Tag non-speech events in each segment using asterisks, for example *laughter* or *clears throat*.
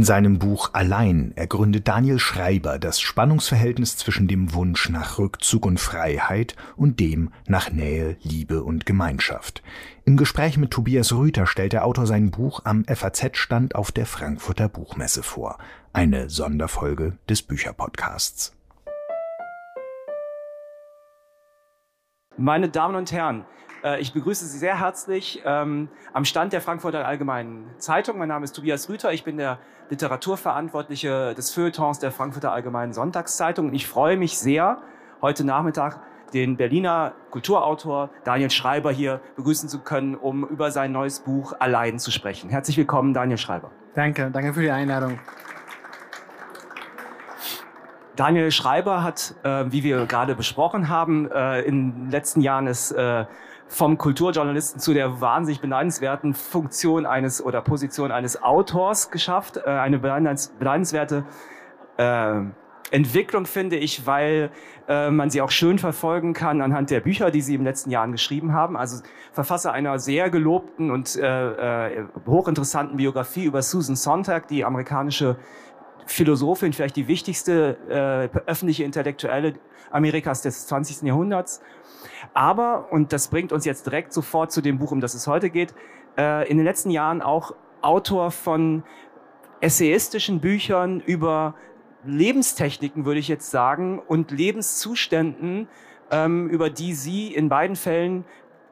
In seinem Buch Allein ergründet Daniel Schreiber das Spannungsverhältnis zwischen dem Wunsch nach Rückzug und Freiheit und dem nach Nähe, Liebe und Gemeinschaft. Im Gespräch mit Tobias Rüther stellt der Autor sein Buch am FAZ-Stand auf der Frankfurter Buchmesse vor. Eine Sonderfolge des Bücherpodcasts. Meine Damen und Herren, ich begrüße Sie sehr herzlich ähm, am Stand der Frankfurter Allgemeinen Zeitung. Mein Name ist Tobias Rüther. Ich bin der Literaturverantwortliche des Feuilletons der Frankfurter Allgemeinen Sonntagszeitung. Und ich freue mich sehr, heute Nachmittag den Berliner Kulturautor Daniel Schreiber hier begrüßen zu können, um über sein neues Buch Allein zu sprechen. Herzlich willkommen, Daniel Schreiber. Danke, danke für die Einladung. Daniel Schreiber hat, äh, wie wir gerade besprochen haben, äh, in den letzten Jahren es äh, vom Kulturjournalisten zu der wahnsinnig beneidenswerten Funktion eines oder Position eines Autors geschafft. Äh, eine beneidenswerte äh, Entwicklung finde ich, weil äh, man sie auch schön verfolgen kann anhand der Bücher, die sie den letzten Jahren geschrieben haben. Also Verfasser einer sehr gelobten und äh, äh, hochinteressanten Biografie über Susan Sontag, die amerikanische Philosophin, vielleicht die wichtigste äh, öffentliche Intellektuelle Amerikas des 20. Jahrhunderts. Aber, und das bringt uns jetzt direkt sofort zu dem Buch, um das es heute geht, äh, in den letzten Jahren auch Autor von essayistischen Büchern über Lebenstechniken, würde ich jetzt sagen, und Lebenszuständen, ähm, über die Sie in beiden Fällen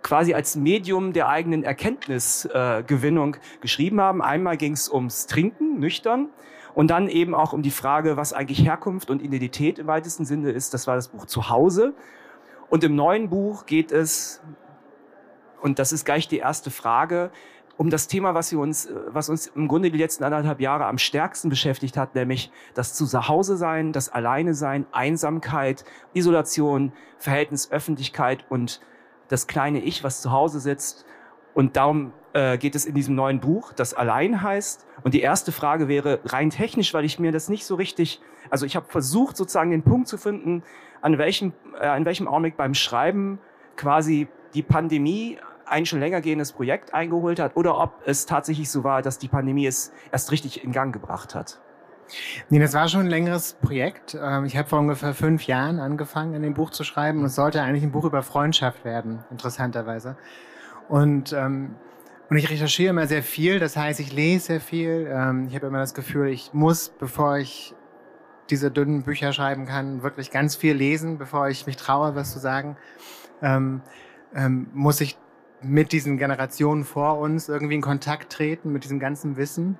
quasi als Medium der eigenen Erkenntnisgewinnung äh, geschrieben haben. Einmal ging es ums Trinken, nüchtern, und dann eben auch um die Frage, was eigentlich Herkunft und Identität im weitesten Sinne ist. Das war das Buch Zuhause. Und im neuen Buch geht es, und das ist gleich die erste Frage, um das Thema, was, wir uns, was uns im Grunde die letzten anderthalb Jahre am stärksten beschäftigt hat, nämlich das Zuhause sein, das Alleine sein, Einsamkeit, Isolation, Verhältnis Öffentlichkeit und das kleine Ich, was zu Hause sitzt. Und darum äh, geht es in diesem neuen Buch, das Allein heißt. Und die erste Frage wäre rein technisch, weil ich mir das nicht so richtig, also ich habe versucht sozusagen den Punkt zu finden, an welchem, äh, an welchem Augenblick beim Schreiben quasi die Pandemie ein schon länger gehendes Projekt eingeholt hat oder ob es tatsächlich so war, dass die Pandemie es erst richtig in Gang gebracht hat. Nee, das war schon ein längeres Projekt. Ähm, ich habe vor ungefähr fünf Jahren angefangen, in dem Buch zu schreiben und es sollte eigentlich ein Buch über Freundschaft werden, interessanterweise. Und, ähm, und ich recherchiere immer sehr viel, das heißt, ich lese sehr viel. Ähm, ich habe immer das Gefühl, ich muss, bevor ich diese dünnen Bücher schreiben kann, wirklich ganz viel lesen, bevor ich mich traue, was zu sagen, ähm, ähm, muss ich mit diesen Generationen vor uns irgendwie in Kontakt treten, mit diesem ganzen Wissen.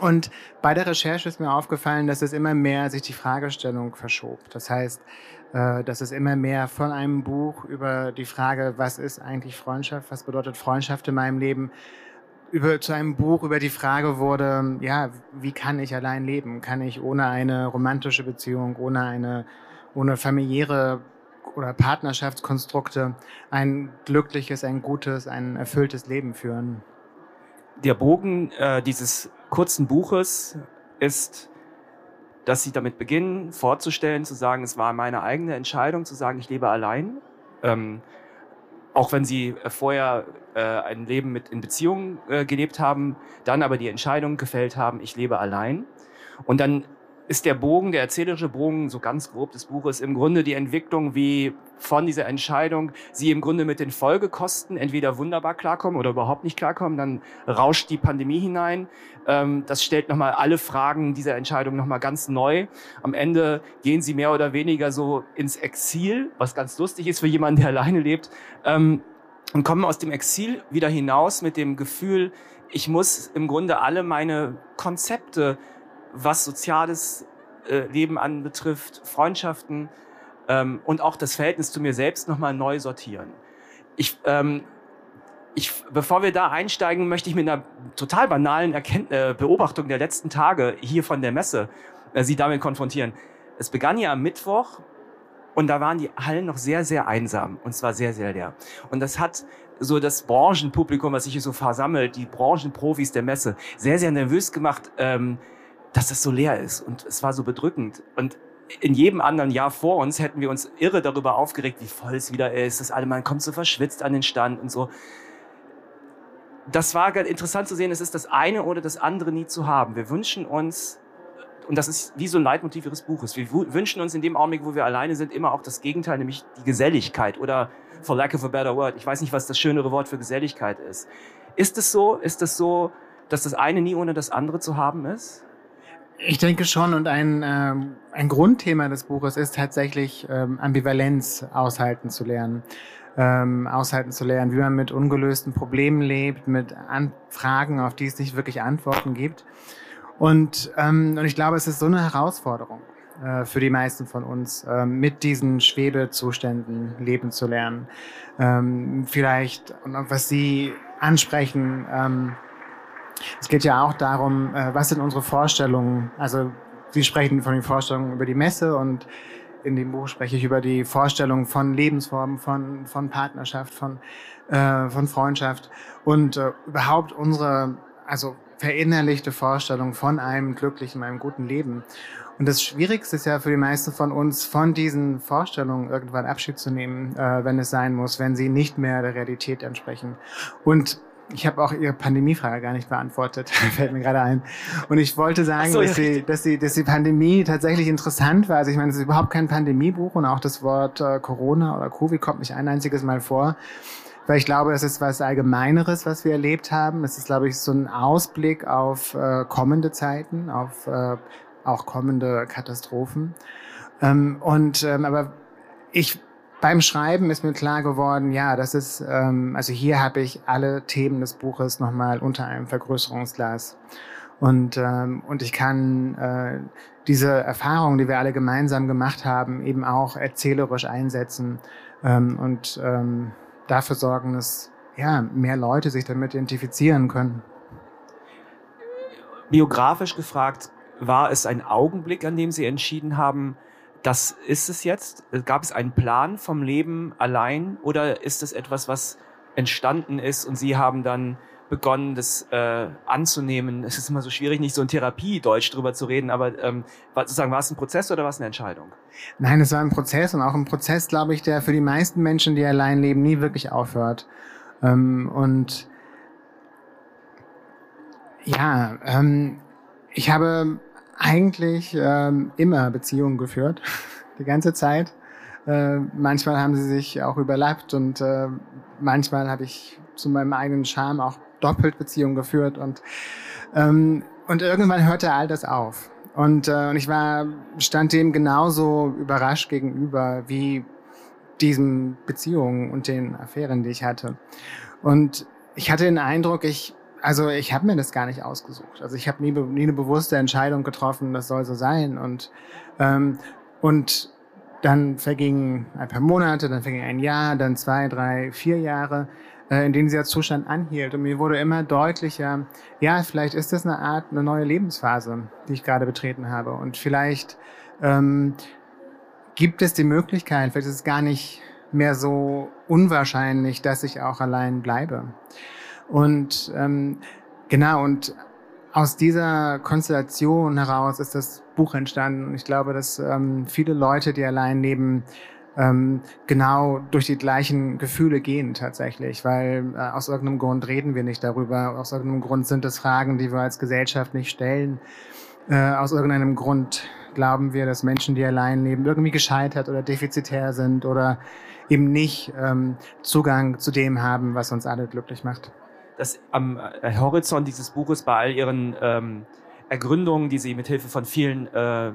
Und bei der Recherche ist mir aufgefallen, dass es immer mehr sich die Fragestellung verschob. Das heißt, äh, dass es immer mehr von einem Buch über die Frage, was ist eigentlich Freundschaft, was bedeutet Freundschaft in meinem Leben, über, zu einem Buch über die Frage wurde, ja, wie kann ich allein leben? Kann ich ohne eine romantische Beziehung, ohne eine, ohne familiäre oder Partnerschaftskonstrukte ein glückliches, ein gutes, ein erfülltes Leben führen? Der Bogen äh, dieses kurzen Buches ist, dass Sie damit beginnen, vorzustellen, zu sagen, es war meine eigene Entscheidung, zu sagen, ich lebe allein. Ähm, auch wenn sie äh, vorher äh, ein Leben mit in Beziehungen äh, gelebt haben, dann aber die Entscheidung gefällt haben, ich lebe allein. Und dann ist der Bogen, der erzählerische Bogen, so ganz grob des Buches, im Grunde die Entwicklung, wie von dieser Entscheidung sie im Grunde mit den Folgekosten entweder wunderbar klarkommen oder überhaupt nicht klarkommen. Dann rauscht die Pandemie hinein. Ähm, das stellt nochmal alle Fragen dieser Entscheidung nochmal ganz neu. Am Ende gehen sie mehr oder weniger so ins Exil, was ganz lustig ist für jemanden, der *laughs* alleine lebt, ähm, und kommen aus dem Exil wieder hinaus mit dem Gefühl, ich muss im Grunde alle meine Konzepte was soziales äh, Leben anbetrifft, Freundschaften ähm, und auch das Verhältnis zu mir selbst nochmal neu sortieren. Ich, ähm, ich, bevor wir da einsteigen, möchte ich mit einer total banalen Erkennt äh, Beobachtung der letzten Tage hier von der Messe äh, Sie damit konfrontieren. Es begann ja am Mittwoch und da waren die Hallen noch sehr, sehr einsam und zwar sehr, sehr leer. Und das hat so das Branchenpublikum, was sich hier so versammelt, die Branchenprofis der Messe, sehr, sehr nervös gemacht. Ähm, dass das so leer ist. Und es war so bedrückend. Und in jedem anderen Jahr vor uns hätten wir uns irre darüber aufgeregt, wie voll es wieder ist, dass alle, man kommt so verschwitzt an den Stand und so. das war interessant zu sehen, es ist das eine oder das andere nie zu haben. Wir wünschen uns, und das ist wie so ein Leitmotiv Ihres Buches, wir wünschen uns in dem Augenblick, wo wir alleine sind, immer auch das Gegenteil, nämlich die Geselligkeit oder for lack of a better word, ich weiß nicht, was das schönere Wort für Geselligkeit ist. Ist es so, ist es so, dass das eine nie ohne das andere zu haben ist? Ich denke schon und ein, ähm, ein Grundthema des Buches ist tatsächlich ähm, Ambivalenz aushalten zu lernen. Ähm, aushalten zu lernen, wie man mit ungelösten Problemen lebt, mit An Fragen, auf die es nicht wirklich Antworten gibt. Und, ähm, und ich glaube, es ist so eine Herausforderung äh, für die meisten von uns, äh, mit diesen Schwebezuständen leben zu lernen. Ähm, vielleicht, und was Sie ansprechen, ähm, es geht ja auch darum, äh, was sind unsere Vorstellungen? Also Sie sprechen von den Vorstellungen über die Messe und in dem Buch spreche ich über die Vorstellung von Lebensformen, von, von Partnerschaft, von, äh, von Freundschaft und äh, überhaupt unsere, also verinnerlichte Vorstellung von einem glücklichen, einem guten Leben. Und das Schwierigste ist ja für die meisten von uns, von diesen Vorstellungen irgendwann Abschied zu nehmen, äh, wenn es sein muss, wenn sie nicht mehr der Realität entsprechen. Und ich habe auch Ihre Pandemiefrage gar nicht beantwortet, *laughs* fällt mir gerade ein. Und ich wollte sagen, so, dass, ja, die, dass, die, dass die Pandemie tatsächlich interessant war. Also ich meine, es ist überhaupt kein Pandemiebuch und auch das Wort äh, Corona oder Covid kommt nicht ein einziges Mal vor. Weil ich glaube, es ist was Allgemeineres, was wir erlebt haben. Es ist, glaube ich, so ein Ausblick auf äh, kommende Zeiten, auf äh, auch kommende Katastrophen. Ähm, und ähm, aber ich beim Schreiben ist mir klar geworden, ja, das ist, ähm, also hier habe ich alle Themen des Buches nochmal unter einem Vergrößerungsglas. Und, ähm, und ich kann äh, diese Erfahrungen, die wir alle gemeinsam gemacht haben, eben auch erzählerisch einsetzen ähm, und ähm, dafür sorgen, dass ja, mehr Leute sich damit identifizieren können. Biografisch gefragt, war es ein Augenblick, an dem Sie entschieden haben, das ist es jetzt? Gab es einen Plan vom Leben allein oder ist es etwas, was entstanden ist und Sie haben dann begonnen, das äh, anzunehmen? Es ist immer so schwierig, nicht so in Therapie-Deutsch drüber zu reden, aber ähm, war, sozusagen, war es ein Prozess oder war es eine Entscheidung? Nein, es war ein Prozess und auch ein Prozess, glaube ich, der für die meisten Menschen, die allein leben, nie wirklich aufhört. Ähm, und ja, ähm, ich habe eigentlich ähm, immer Beziehungen geführt, *laughs* die ganze Zeit. Äh, manchmal haben sie sich auch überlappt und äh, manchmal habe ich zu meinem eigenen Charme auch doppelt Beziehungen geführt und ähm, und irgendwann hörte all das auf. Und, äh, und ich war stand dem genauso überrascht gegenüber wie diesen Beziehungen und den Affären, die ich hatte. Und ich hatte den Eindruck, ich also ich habe mir das gar nicht ausgesucht. Also ich habe nie, nie eine bewusste Entscheidung getroffen, das soll so sein. Und, ähm, und dann vergingen ein paar Monate, dann verging ein Jahr, dann zwei, drei, vier Jahre, äh, in denen dieser Zustand anhielt. Und mir wurde immer deutlicher, ja, vielleicht ist das eine Art, eine neue Lebensphase, die ich gerade betreten habe. Und vielleicht ähm, gibt es die Möglichkeit, vielleicht ist es gar nicht mehr so unwahrscheinlich, dass ich auch allein bleibe. Und ähm, genau, und aus dieser Konstellation heraus ist das Buch entstanden. Und ich glaube, dass ähm, viele Leute, die allein leben, ähm, genau durch die gleichen Gefühle gehen tatsächlich, weil äh, aus irgendeinem Grund reden wir nicht darüber, aus irgendeinem Grund sind es Fragen, die wir als Gesellschaft nicht stellen. Äh, aus irgendeinem Grund glauben wir, dass Menschen, die allein leben, irgendwie gescheitert oder defizitär sind oder eben nicht ähm, Zugang zu dem haben, was uns alle glücklich macht dass am äh, Horizont dieses Buches bei all ihren ähm, Ergründungen, die sie mit Hilfe von vielen, äh,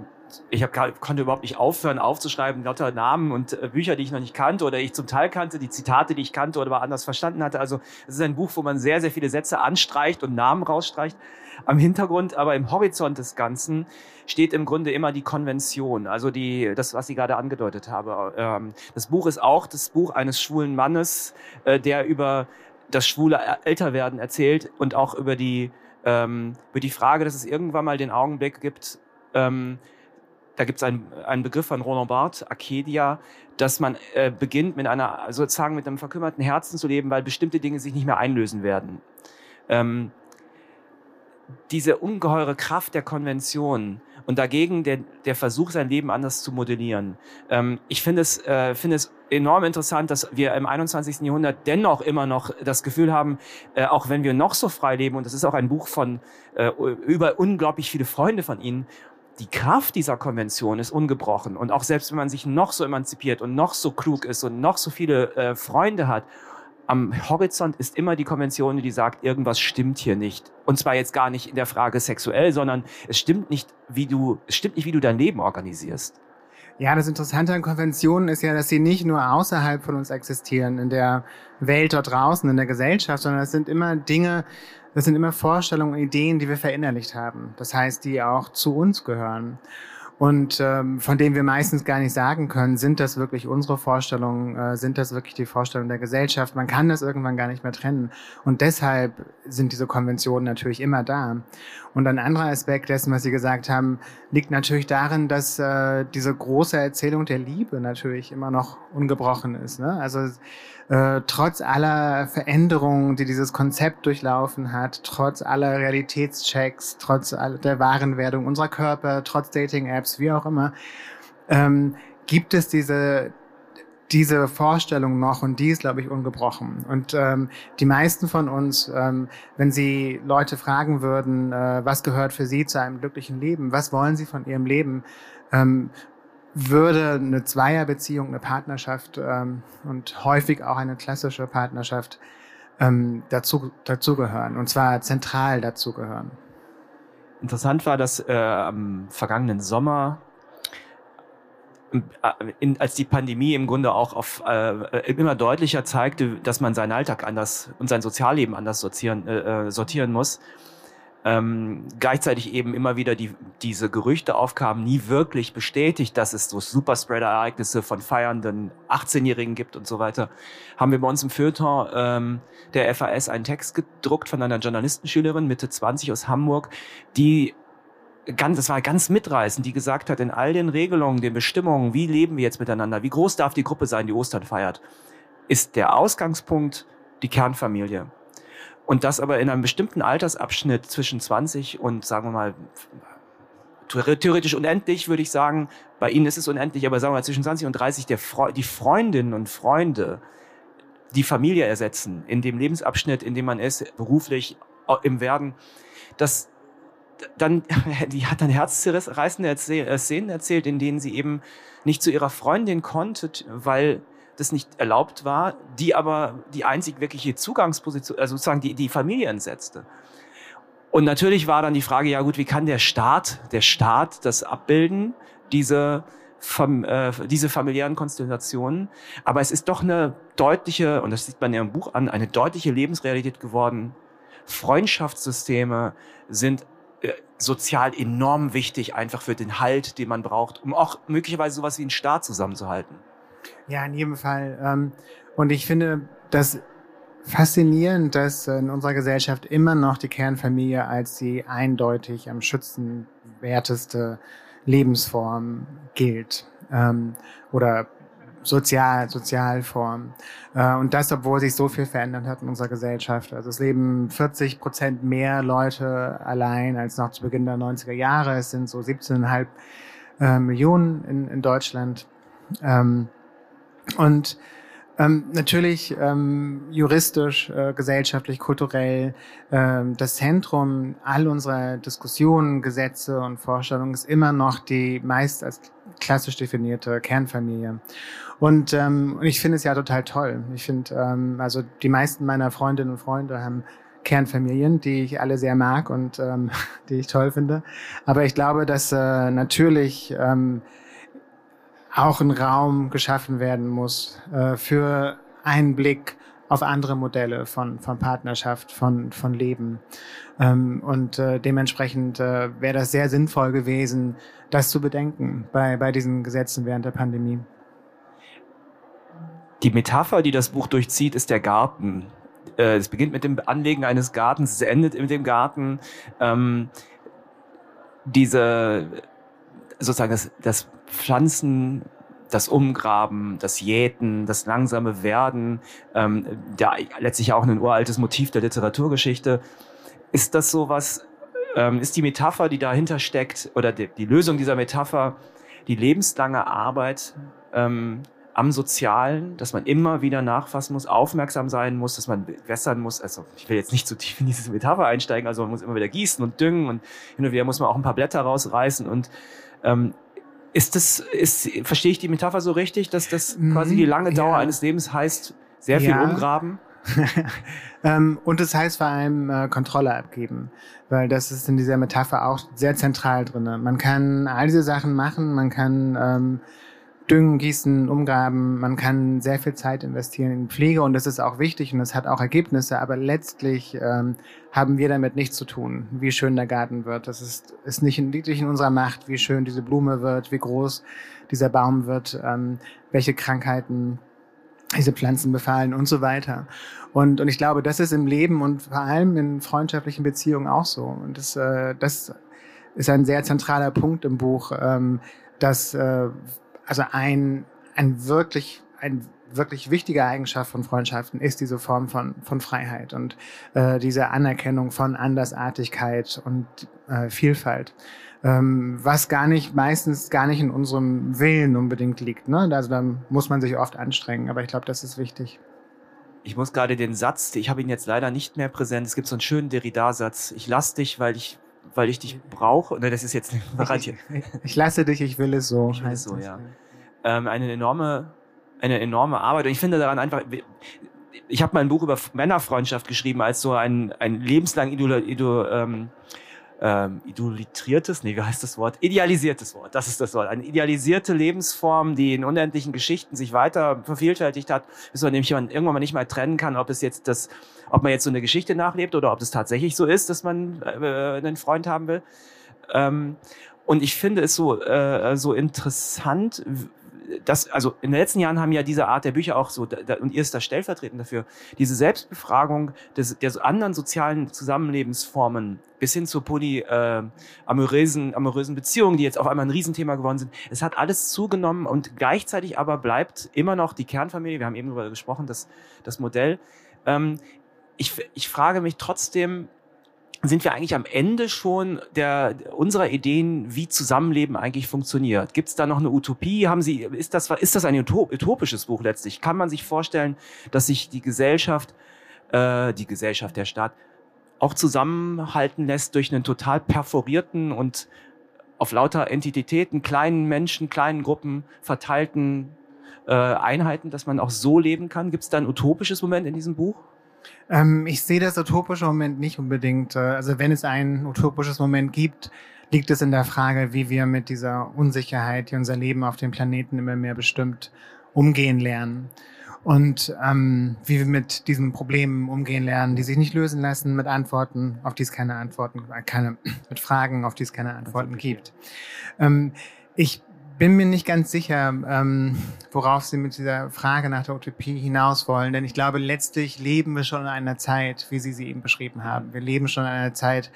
ich hab, konnte überhaupt nicht aufhören aufzuschreiben, lauter Namen und äh, Bücher, die ich noch nicht kannte oder ich zum Teil kannte, die Zitate, die ich kannte oder anders verstanden hatte. Also es ist ein Buch, wo man sehr, sehr viele Sätze anstreicht und Namen rausstreicht. Am Hintergrund, aber im Horizont des Ganzen steht im Grunde immer die Konvention, also die, das, was ich gerade angedeutet habe. Ähm, das Buch ist auch das Buch eines schwulen Mannes, äh, der über das schwule Älterwerden erzählt und auch über die, ähm, über die Frage, dass es irgendwann mal den Augenblick gibt, ähm, da gibt es einen, einen Begriff von Roland Barthes, Arcadia, dass man äh, beginnt mit einer, sozusagen mit einem verkümmerten Herzen zu leben, weil bestimmte Dinge sich nicht mehr einlösen werden. Ähm, diese ungeheure Kraft der Konvention und dagegen der, der Versuch, sein Leben anders zu modellieren. Ähm, ich finde es, äh, finde es enorm interessant, dass wir im 21. Jahrhundert dennoch immer noch das Gefühl haben, äh, auch wenn wir noch so frei leben, und das ist auch ein Buch von äh, über unglaublich viele Freunde von Ihnen, die Kraft dieser Konvention ist ungebrochen. Und auch selbst wenn man sich noch so emanzipiert und noch so klug ist und noch so viele äh, Freunde hat, am Horizont ist immer die Konvention, die sagt, irgendwas stimmt hier nicht. Und zwar jetzt gar nicht in der Frage sexuell, sondern es stimmt nicht, wie du, es stimmt nicht, wie du dein Leben organisierst. Ja, das Interessante an Konventionen ist ja, dass sie nicht nur außerhalb von uns existieren, in der Welt dort draußen, in der Gesellschaft, sondern es sind immer Dinge, das sind immer Vorstellungen, Ideen, die wir verinnerlicht haben. Das heißt, die auch zu uns gehören und ähm, von denen wir meistens gar nicht sagen können, sind das wirklich unsere Vorstellungen, äh, sind das wirklich die Vorstellungen der Gesellschaft. Man kann das irgendwann gar nicht mehr trennen. Und deshalb sind diese Konventionen natürlich immer da. Und ein anderer Aspekt dessen, was Sie gesagt haben, liegt natürlich darin, dass äh, diese große Erzählung der Liebe natürlich immer noch ungebrochen ist. Ne? Also äh, trotz aller Veränderungen, die dieses Konzept durchlaufen hat, trotz aller Realitätschecks, trotz der Warenwerdung unserer Körper, trotz Dating-Apps, wie auch immer, ähm, gibt es diese diese Vorstellung noch und die ist, glaube ich, ungebrochen. Und ähm, die meisten von uns, ähm, wenn sie Leute fragen würden, äh, was gehört für sie zu einem glücklichen Leben, was wollen sie von ihrem Leben, ähm, würde eine Zweierbeziehung, eine Partnerschaft ähm, und häufig auch eine klassische Partnerschaft ähm, dazu, dazugehören und zwar zentral dazugehören. Interessant war, dass äh, am vergangenen Sommer äh, in, als die Pandemie im Grunde auch auf, äh, immer deutlicher zeigte, dass man seinen Alltag anders und sein Sozialleben anders sortieren, äh, äh sortieren muss, ähm, gleichzeitig eben immer wieder die, diese Gerüchte aufkamen, nie wirklich bestätigt, dass es so Superspreader-Ereignisse von feiernden 18-Jährigen gibt und so weiter, haben wir bei uns im Feuilleton ähm, der FAS einen Text gedruckt von einer Journalistenschülerin, Mitte 20 aus Hamburg, die ganz, das war ganz mitreißend, die gesagt hat, in all den Regelungen, den Bestimmungen, wie leben wir jetzt miteinander, wie groß darf die Gruppe sein, die Ostern feiert, ist der Ausgangspunkt die Kernfamilie. Und das aber in einem bestimmten Altersabschnitt zwischen 20 und sagen wir mal theoretisch unendlich, würde ich sagen. Bei Ihnen ist es unendlich, aber sagen wir mal zwischen 20 und 30 der Fre die Freundinnen und Freunde die Familie ersetzen in dem Lebensabschnitt, in dem man ist, beruflich im Werden. Das dann, *laughs* die hat dann herzzerreißende äh, Szenen erzählt, in denen sie eben nicht zu ihrer Freundin konnte, weil das nicht erlaubt war, die aber die einzig wirkliche Zugangsposition, also sozusagen die, die Familie entsetzte. Und natürlich war dann die Frage, ja gut, wie kann der Staat, der Staat das abbilden, diese, fam, äh, diese familiären Konstellationen. Aber es ist doch eine deutliche, und das sieht man ja im Buch an, eine deutliche Lebensrealität geworden. Freundschaftssysteme sind äh, sozial enorm wichtig, einfach für den Halt, den man braucht, um auch möglicherweise sowas wie einen Staat zusammenzuhalten. Ja, in jedem Fall. Ähm, und ich finde das faszinierend, dass in unserer Gesellschaft immer noch die Kernfamilie als die eindeutig am schützenwerteste Lebensform gilt. Ähm, oder Sozial, Sozialform. Äh, und das, obwohl sich so viel verändert hat in unserer Gesellschaft. Also es leben 40 Prozent mehr Leute allein als noch zu Beginn der 90er Jahre. Es sind so 17,5 äh, Millionen in, in Deutschland. Und ähm, natürlich ähm, juristisch, äh, gesellschaftlich, kulturell ähm, das Zentrum all unserer Diskussionen, Gesetze und Vorstellungen ist immer noch die meist als klassisch definierte Kernfamilie. Und, ähm, ich finde es ja total toll. Ich finde, ähm, also die meisten meiner Freundinnen und Freunde haben Kernfamilien, die ich alle sehr mag und ähm, *laughs* die ich toll finde. Aber ich glaube, dass äh, natürlich ähm, auch ein Raum geschaffen werden muss äh, für einen Blick auf andere Modelle von, von Partnerschaft, von, von Leben. Ähm, und äh, dementsprechend äh, wäre das sehr sinnvoll gewesen, das zu bedenken bei, bei diesen Gesetzen während der Pandemie. Die Metapher, die das Buch durchzieht, ist der Garten. Äh, es beginnt mit dem Anlegen eines Gartens, es endet mit dem Garten. Ähm, diese sozusagen das, das Pflanzen, das Umgraben, das Jäten, das langsame Werden, ähm, der letztlich auch ein uraltes Motiv der Literaturgeschichte. Ist das so was, ähm, ist die Metapher, die dahinter steckt, oder die, die Lösung dieser Metapher, die lebenslange Arbeit ähm, am Sozialen, dass man immer wieder nachfassen muss, aufmerksam sein muss, dass man wässern muss. Also ich will jetzt nicht zu so tief in diese Metapher einsteigen, also man muss immer wieder gießen und düngen und hin und wieder muss man auch ein paar Blätter rausreißen und ähm, ist das, ist, verstehe ich die Metapher so richtig, dass das quasi die lange Dauer ja. eines Lebens heißt, sehr viel ja. umgraben? *laughs* ähm, und es das heißt vor allem äh, Kontrolle abgeben, weil das ist in dieser Metapher auch sehr zentral drin. Man kann all diese Sachen machen, man kann ähm, düngen, gießen, umgraben, man kann sehr viel Zeit investieren in Pflege und das ist auch wichtig und das hat auch Ergebnisse, aber letztlich ähm, haben wir damit nichts zu tun, wie schön der Garten wird. Das ist, ist nicht in, nicht in unserer Macht, wie schön diese Blume wird, wie groß dieser Baum wird, ähm, welche Krankheiten diese Pflanzen befallen und so weiter. Und, und ich glaube, das ist im Leben und vor allem in freundschaftlichen Beziehungen auch so. Und das, äh, das ist ein sehr zentraler Punkt im Buch, ähm, dass äh, also ein, ein wirklich, ein wirklich wichtige Eigenschaft von Freundschaften ist diese Form von, von Freiheit und äh, diese Anerkennung von Andersartigkeit und äh, Vielfalt ähm, was gar nicht, meistens gar nicht in unserem Willen unbedingt liegt. Ne? Also da muss man sich oft anstrengen, aber ich glaube, das ist wichtig. Ich muss gerade den Satz, ich habe ihn jetzt leider nicht mehr präsent, es gibt so einen schönen Derrida-Satz, ich lass dich, weil ich weil ich dich brauche. Ne, das ist jetzt *laughs* ich, ich lasse dich, ich will es so. Ich will es so, ja. Ähm, eine enorme, eine enorme Arbeit. Und ich finde daran einfach, ich habe mal ein Buch über Männerfreundschaft geschrieben als so ein, ein lebenslang Idol, Idol, ähm, ähm, idolatriertes, nee, wie heißt das Wort? Idealisiertes Wort, das ist das Wort. Eine idealisierte Lebensform, die in unendlichen Geschichten sich weiter vervielfältigt hat, bis man nämlich irgendwann mal nicht mal trennen kann, ob es jetzt das, ob man jetzt so eine Geschichte nachlebt oder ob es tatsächlich so ist, dass man äh, einen Freund haben will. Ähm, und ich finde es so, äh, so interessant, das, also in den letzten Jahren haben ja diese Art der Bücher auch so, da, und ihr ist da stellvertretend dafür, diese Selbstbefragung des, der anderen sozialen Zusammenlebensformen bis hin zur poly äh, amorösen Beziehungen, die jetzt auf einmal ein Riesenthema geworden sind. Es hat alles zugenommen und gleichzeitig aber bleibt immer noch die Kernfamilie, wir haben eben darüber gesprochen, das, das Modell. Ähm, ich, ich frage mich trotzdem, sind wir eigentlich am Ende schon der, unserer Ideen, wie Zusammenleben eigentlich funktioniert? Gibt es da noch eine Utopie? Haben Sie, ist das, ist das ein utopisches Buch letztlich? Kann man sich vorstellen, dass sich die Gesellschaft, äh, die Gesellschaft, der Staat, auch zusammenhalten lässt durch einen total perforierten und auf lauter Entitäten, kleinen Menschen, kleinen Gruppen verteilten äh, Einheiten, dass man auch so leben kann? Gibt es da ein utopisches Moment in diesem Buch? Ähm, ich sehe das utopische Moment nicht unbedingt. Äh, also wenn es ein utopisches Moment gibt, liegt es in der Frage, wie wir mit dieser Unsicherheit, die unser Leben auf dem Planeten immer mehr bestimmt, umgehen lernen. Und ähm, wie wir mit diesen Problemen umgehen lernen, die sich nicht lösen lassen, mit Antworten, auf die es keine Antworten, äh, keine, *clears throat* mit Fragen, auf die es keine Antworten gibt. Ähm, ich bin mir nicht ganz sicher, ähm, worauf Sie mit dieser Frage nach der Utopie hinaus wollen, denn ich glaube, letztlich leben wir schon in einer Zeit, wie Sie sie eben beschrieben haben. Wir leben schon in einer Zeit,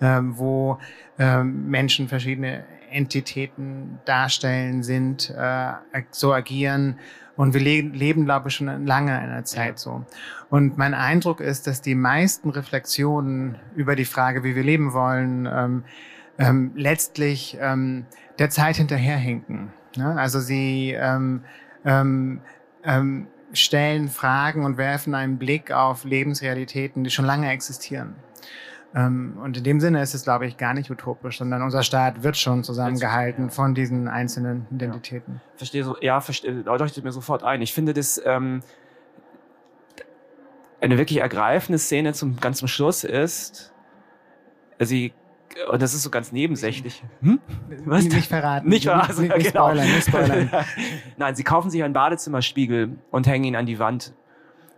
ähm, wo ähm, Menschen verschiedene Entitäten darstellen, sind, äh, so agieren. Und wir le leben, glaube ich, schon lange in einer Zeit so. Und mein Eindruck ist, dass die meisten Reflexionen über die Frage, wie wir leben wollen, ähm, ähm, letztlich ähm, der Zeit hinterherhinken. Ne? Also sie ähm, ähm, ähm, stellen Fragen und werfen einen Blick auf Lebensrealitäten, die schon lange existieren. Ähm, und in dem Sinne ist es, glaube ich, gar nicht utopisch, sondern unser Staat wird schon zusammengehalten von diesen einzelnen Identitäten. Ja. Verstehe so, ja, verstehe, leuchtet mir sofort ein. Ich finde das ähm, eine wirklich ergreifende Szene zum ganz zum Schluss ist, sie und das ist so ganz nebensächlich. Hm? Was? Nicht verraten. Nicht verraten. Nicht, nicht, genau. spoilern, nicht spoilern. *laughs* Nein, sie kaufen sich einen Badezimmerspiegel und hängen ihn an die Wand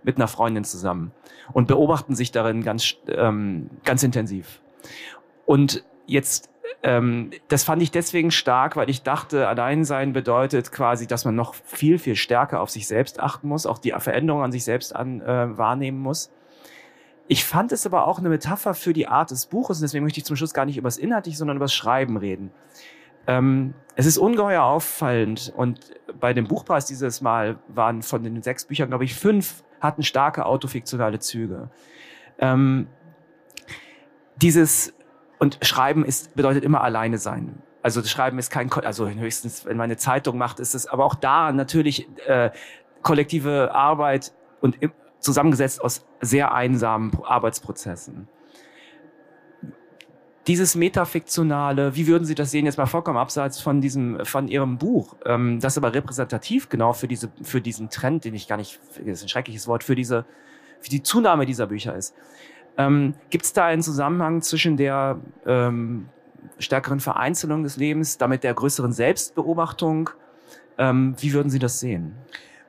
mit einer Freundin zusammen und beobachten sich darin ganz, ähm, ganz intensiv. Und jetzt, ähm, das fand ich deswegen stark, weil ich dachte, Alleinsein bedeutet quasi, dass man noch viel, viel stärker auf sich selbst achten muss, auch die Veränderung an sich selbst an, äh, wahrnehmen muss. Ich fand es aber auch eine Metapher für die Art des Buches und deswegen möchte ich zum Schluss gar nicht über das Inhaltliche, sondern über das Schreiben reden. Ähm, es ist ungeheuer auffallend und bei dem Buchpreis dieses Mal waren von den sechs Büchern, glaube ich, fünf hatten starke autofiktionale Züge. Ähm, dieses und Schreiben ist, bedeutet immer alleine sein. Also das Schreiben ist kein, also höchstens, wenn man eine Zeitung macht, ist es, aber auch da natürlich äh, kollektive Arbeit und zusammengesetzt aus sehr einsamen Arbeitsprozessen. Dieses metafiktionale, wie würden Sie das sehen, jetzt mal vollkommen abseits von diesem, von Ihrem Buch, ähm, das aber repräsentativ genau für diese, für diesen Trend, den ich gar nicht, das ist ein schreckliches Wort, für diese, für die Zunahme dieser Bücher ist. Ähm, Gibt es da einen Zusammenhang zwischen der ähm, stärkeren Vereinzelung des Lebens, damit der größeren Selbstbeobachtung. Ähm, wie würden Sie das sehen?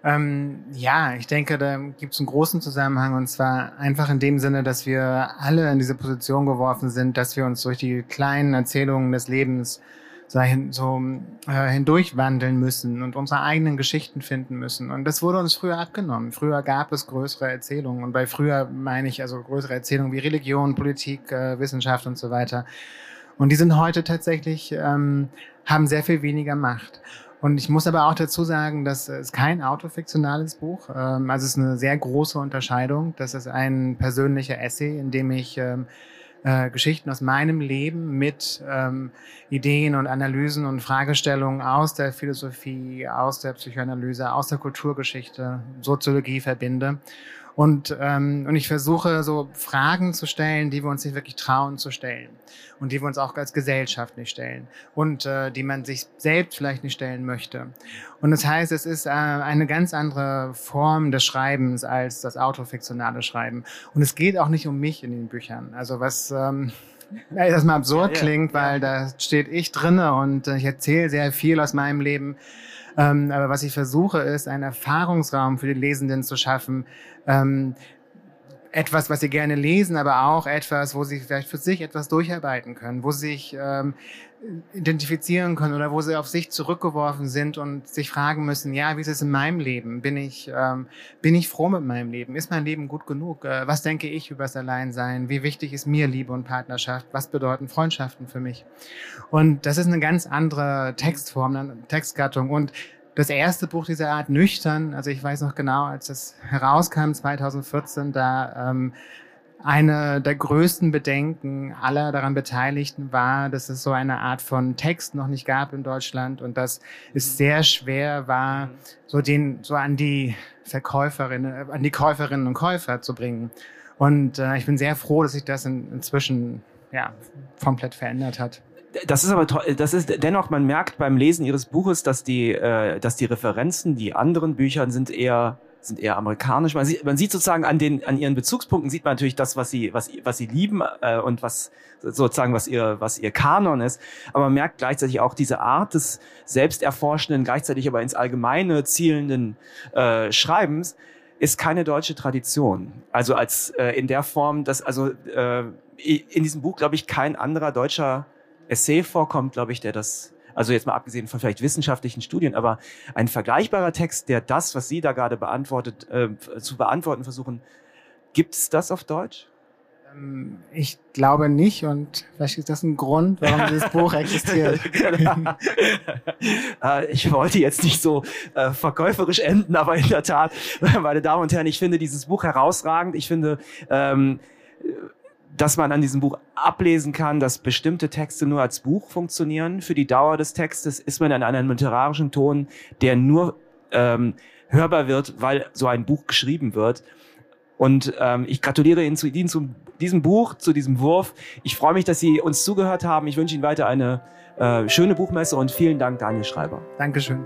Ähm, ja, ich denke, da gibt es einen großen Zusammenhang und zwar einfach in dem Sinne, dass wir alle in diese Position geworfen sind, dass wir uns durch die kleinen Erzählungen des Lebens so, so äh, hindurchwandeln müssen und unsere eigenen Geschichten finden müssen. Und das wurde uns früher abgenommen. Früher gab es größere Erzählungen und bei früher meine ich also größere Erzählungen wie Religion, Politik, äh, Wissenschaft und so weiter. Und die sind heute tatsächlich, ähm, haben sehr viel weniger Macht. Und ich muss aber auch dazu sagen, dass es kein autofiktionales Buch. Ähm, also es ist eine sehr große Unterscheidung. Das ist ein persönlicher Essay, in dem ich ähm, äh, Geschichten aus meinem Leben mit ähm, Ideen und Analysen und Fragestellungen aus der Philosophie, aus der Psychoanalyse, aus der Kulturgeschichte, Soziologie verbinde. Und, ähm, und ich versuche so Fragen zu stellen, die wir uns nicht wirklich trauen zu stellen und die wir uns auch als Gesellschaft nicht stellen und äh, die man sich selbst vielleicht nicht stellen möchte. Und das heißt, es ist äh, eine ganz andere Form des Schreibens als das autofiktionale Schreiben. Und es geht auch nicht um mich in den Büchern. Also was ähm, *laughs* erstmal absurd ja, ja, klingt, weil ja. da steht ich drinne und ich erzähle sehr viel aus meinem Leben. Ähm, aber was ich versuche, ist, einen Erfahrungsraum für die Lesenden zu schaffen. Ähm, etwas, was sie gerne lesen, aber auch etwas, wo sie vielleicht für sich etwas durcharbeiten können, wo sie sich ähm, identifizieren können oder wo sie auf sich zurückgeworfen sind und sich fragen müssen, ja, wie ist es in meinem Leben? Bin ich, ähm, bin ich froh mit meinem Leben? Ist mein Leben gut genug? Äh, was denke ich über das Alleinsein? Wie wichtig ist mir Liebe und Partnerschaft? Was bedeuten Freundschaften für mich? Und das ist eine ganz andere Textform, eine Textgattung und das erste Buch dieser Art, Nüchtern, also ich weiß noch genau, als es herauskam 2014, da ähm, eine der größten Bedenken aller daran Beteiligten war, dass es so eine Art von Text noch nicht gab in Deutschland und dass es sehr schwer war, so den so an die Verkäuferinnen, an die Käuferinnen und Käufer zu bringen. Und äh, ich bin sehr froh, dass sich das in, inzwischen ja komplett verändert hat. Das ist aber das ist dennoch man merkt beim Lesen ihres Buches, dass die äh, dass die Referenzen, die anderen Büchern sind eher sind eher amerikanisch. Man sieht, man sieht sozusagen an den an ihren Bezugspunkten sieht man natürlich das, was sie was was sie lieben äh, und was sozusagen was ihr was ihr Kanon ist. Aber man merkt gleichzeitig auch diese Art des selbsterforschenden, gleichzeitig aber ins Allgemeine zielenden äh, Schreibens ist keine deutsche Tradition. Also als äh, in der Form, dass also äh, in diesem Buch glaube ich kein anderer deutscher Essay vorkommt, glaube ich, der das, also jetzt mal abgesehen von vielleicht wissenschaftlichen Studien, aber ein vergleichbarer Text, der das, was Sie da gerade beantwortet, äh, zu beantworten versuchen, gibt es das auf Deutsch? Ähm, ich glaube nicht und vielleicht ist das ein Grund, warum dieses *laughs* Buch existiert. *laughs* Äh, ich wollte jetzt nicht so äh, verkäuferisch enden, aber in der Tat, *laughs* meine Damen und Herren, ich finde dieses Buch herausragend. Ich finde, ähm, dass man an diesem Buch ablesen kann, dass bestimmte Texte nur als Buch funktionieren. Für die Dauer des Textes ist man in einem literarischen Ton, der nur ähm, hörbar wird, weil so ein Buch geschrieben wird. Und ähm, ich gratuliere Ihnen zu, Ihnen zu diesem Buch, zu diesem Wurf. Ich freue mich, dass Sie uns zugehört haben. Ich wünsche Ihnen weiter eine äh, schöne Buchmesse und vielen Dank, Daniel Schreiber. Dankeschön.